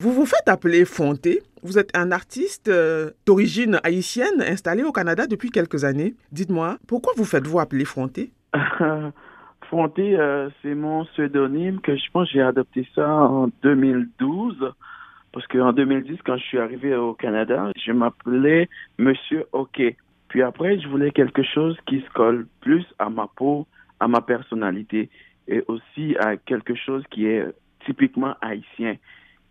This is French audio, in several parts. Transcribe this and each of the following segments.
Vous vous faites appeler Fonté. Vous êtes un artiste euh, d'origine haïtienne installé au Canada depuis quelques années. Dites-moi, pourquoi vous faites-vous appeler Fonté? Fonté, euh, c'est mon pseudonyme que je pense j'ai adopté ça en 2012. Parce qu'en 2010, quand je suis arrivé au Canada, je m'appelais Monsieur OK. Puis après, je voulais quelque chose qui se colle plus à ma peau, à ma personnalité et aussi à quelque chose qui est typiquement haïtien.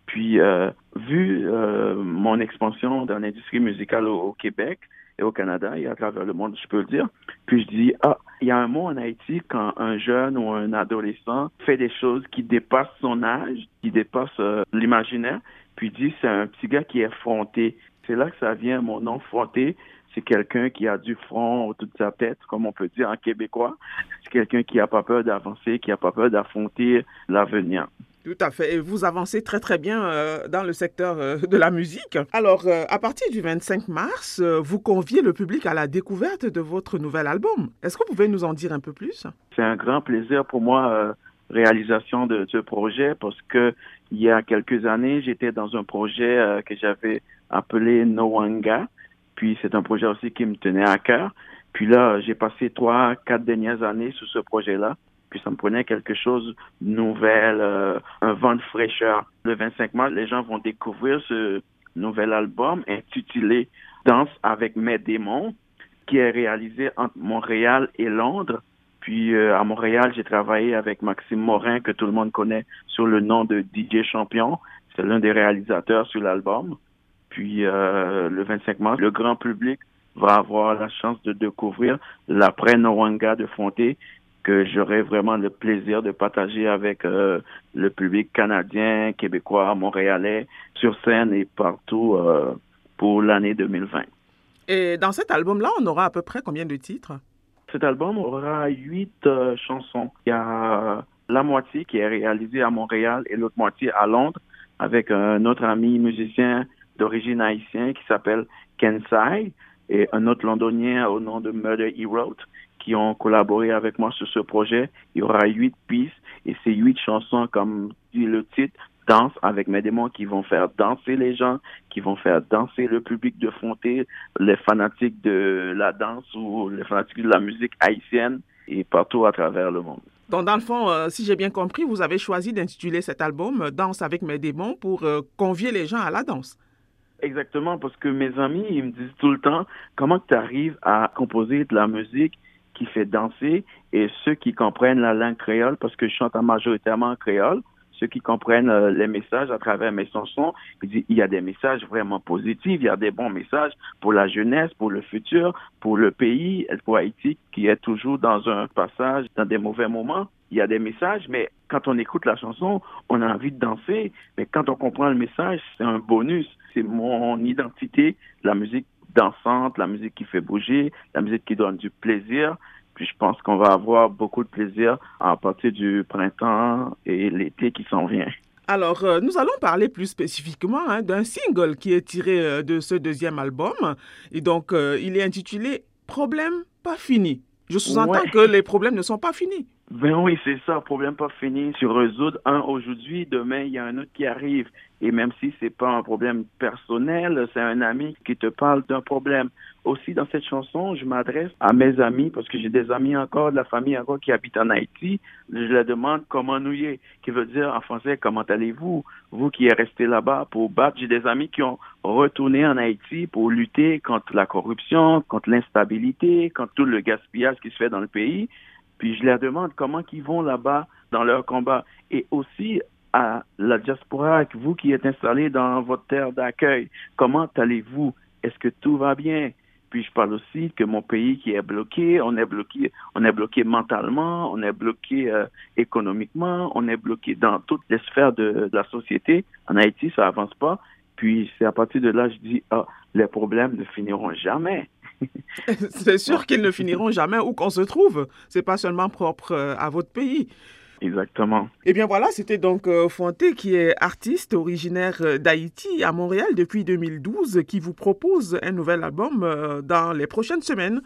Puis, euh, vu euh, mon expansion dans l'industrie musicale au, Québec et au Canada et à travers le monde, je peux le dire, puis je dis, ah, il y a un mot en Haïti quand un jeune ou un adolescent fait des choses qui dépassent son âge, qui dépassent euh, l'imaginaire, puis dit, c'est un petit gars qui est fronté. C'est là que ça vient, mon nom fronté c'est quelqu'un qui a du front au-dessus de sa tête, comme on peut dire en québécois. C'est quelqu'un qui n'a pas peur d'avancer, qui n'a pas peur d'affronter l'avenir. Tout à fait. Et vous avancez très très bien euh, dans le secteur euh, de la musique. Alors, euh, à partir du 25 mars, vous conviez le public à la découverte de votre nouvel album. Est-ce que vous pouvez nous en dire un peu plus? C'est un grand plaisir pour moi réalisation de ce projet parce que il y a quelques années, j'étais dans un projet que j'avais appelé Noanga puis c'est un projet aussi qui me tenait à cœur. Puis là, j'ai passé trois, quatre dernières années sur ce projet-là. Puis ça me prenait quelque chose de nouvel, euh, un vent de fraîcheur. Le 25 mars, les gens vont découvrir ce nouvel album intitulé Danse avec mes démons, qui est réalisé entre Montréal et Londres. Puis euh, à Montréal, j'ai travaillé avec Maxime Morin, que tout le monde connaît sous le nom de DJ Champion. C'est l'un des réalisateurs sur l'album. Puis euh, le 25 mars, le grand public va avoir la chance de découvrir l'après Noranga de Fonté que j'aurai vraiment le plaisir de partager avec euh, le public canadien, québécois, montréalais, sur scène et partout euh, pour l'année 2020. Et dans cet album-là, on aura à peu près combien de titres? Cet album aura huit chansons. Il y a la moitié qui est réalisée à Montréal et l'autre moitié à Londres avec un autre ami musicien d'origine haïtienne qui s'appelle Kensai et un autre londonien au nom de Murder He Wrote qui ont collaboré avec moi sur ce projet. Il y aura huit pistes et ces huit chansons, comme dit le titre, Danse avec mes démons qui vont faire danser les gens, qui vont faire danser le public de Fonté, les fanatiques de la danse ou les fanatiques de la musique haïtienne et partout à travers le monde. Donc, dans le fond, euh, si j'ai bien compris, vous avez choisi d'intituler cet album Danse avec mes démons pour euh, convier les gens à la danse. Exactement, parce que mes amis, ils me disent tout le temps comment tu arrives à composer de la musique qui fait danser et ceux qui comprennent la langue créole, parce que je chante majoritairement en créole, ceux qui comprennent euh, les messages à travers mes chansons, il y a des messages vraiment positifs, il y a des bons messages pour la jeunesse, pour le futur, pour le pays, pour Haïti, qui est toujours dans un passage, dans des mauvais moments il y a des messages, mais quand on écoute la chanson, on a envie de danser. Mais quand on comprend le message, c'est un bonus. C'est mon identité, la musique dansante, la musique qui fait bouger, la musique qui donne du plaisir. Puis je pense qu'on va avoir beaucoup de plaisir à partir du printemps et l'été qui s'en vient. Alors, euh, nous allons parler plus spécifiquement hein, d'un single qui est tiré euh, de ce deuxième album. Et donc, euh, il est intitulé Problème pas fini. Je sous-entends que les problèmes ne sont pas finis. Ben oui, c'est ça, problème pas fini. Tu résoudre un aujourd'hui, demain, il y a un autre qui arrive. Et même si c'est pas un problème personnel, c'est un ami qui te parle d'un problème. Aussi, dans cette chanson, je m'adresse à mes amis, parce que j'ai des amis encore, de la famille encore qui habitent en Haïti. Je leur demande comment nous y est, qui veut dire en français, comment allez-vous? Vous qui êtes resté là-bas pour battre. J'ai des amis qui ont retourné en Haïti pour lutter contre la corruption, contre l'instabilité, contre tout le gaspillage qui se fait dans le pays. Puis je leur demande comment ils vont là-bas dans leur combat. Et aussi à la diaspora, vous qui êtes installés dans votre terre d'accueil, comment allez-vous? Est-ce que tout va bien? Puis je parle aussi que mon pays qui est bloqué, on est bloqué, on est bloqué mentalement, on est bloqué euh, économiquement, on est bloqué dans toutes les sphères de, la société. En Haïti, ça avance pas. Puis c'est à partir de là, je dis, ah, les problèmes ne finiront jamais. c'est sûr qu'ils ne finiront jamais où qu'on se trouve. C'est pas seulement propre euh, à votre pays. Exactement. Eh bien voilà, c'était donc euh, Fonté qui est artiste originaire euh, d'Haïti à Montréal depuis 2012 qui vous propose un nouvel album dans les prochaines semaines.